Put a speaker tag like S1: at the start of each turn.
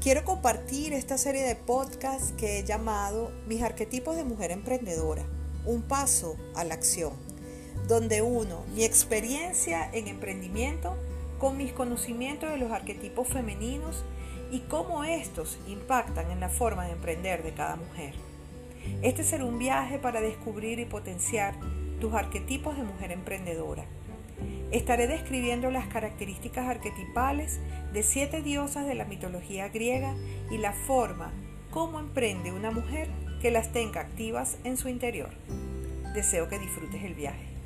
S1: Quiero compartir esta serie de podcasts que he llamado Mis arquetipos de mujer emprendedora, un paso a la acción, donde uno mi experiencia en emprendimiento con mis conocimientos de los arquetipos femeninos y cómo estos impactan en la forma de emprender de cada mujer. Este será un viaje para descubrir y potenciar tus arquetipos de mujer emprendedora Estaré describiendo las características arquetipales de siete diosas de la mitología griega y la forma como emprende una mujer que las tenga activas en su interior. Deseo que disfrutes el viaje.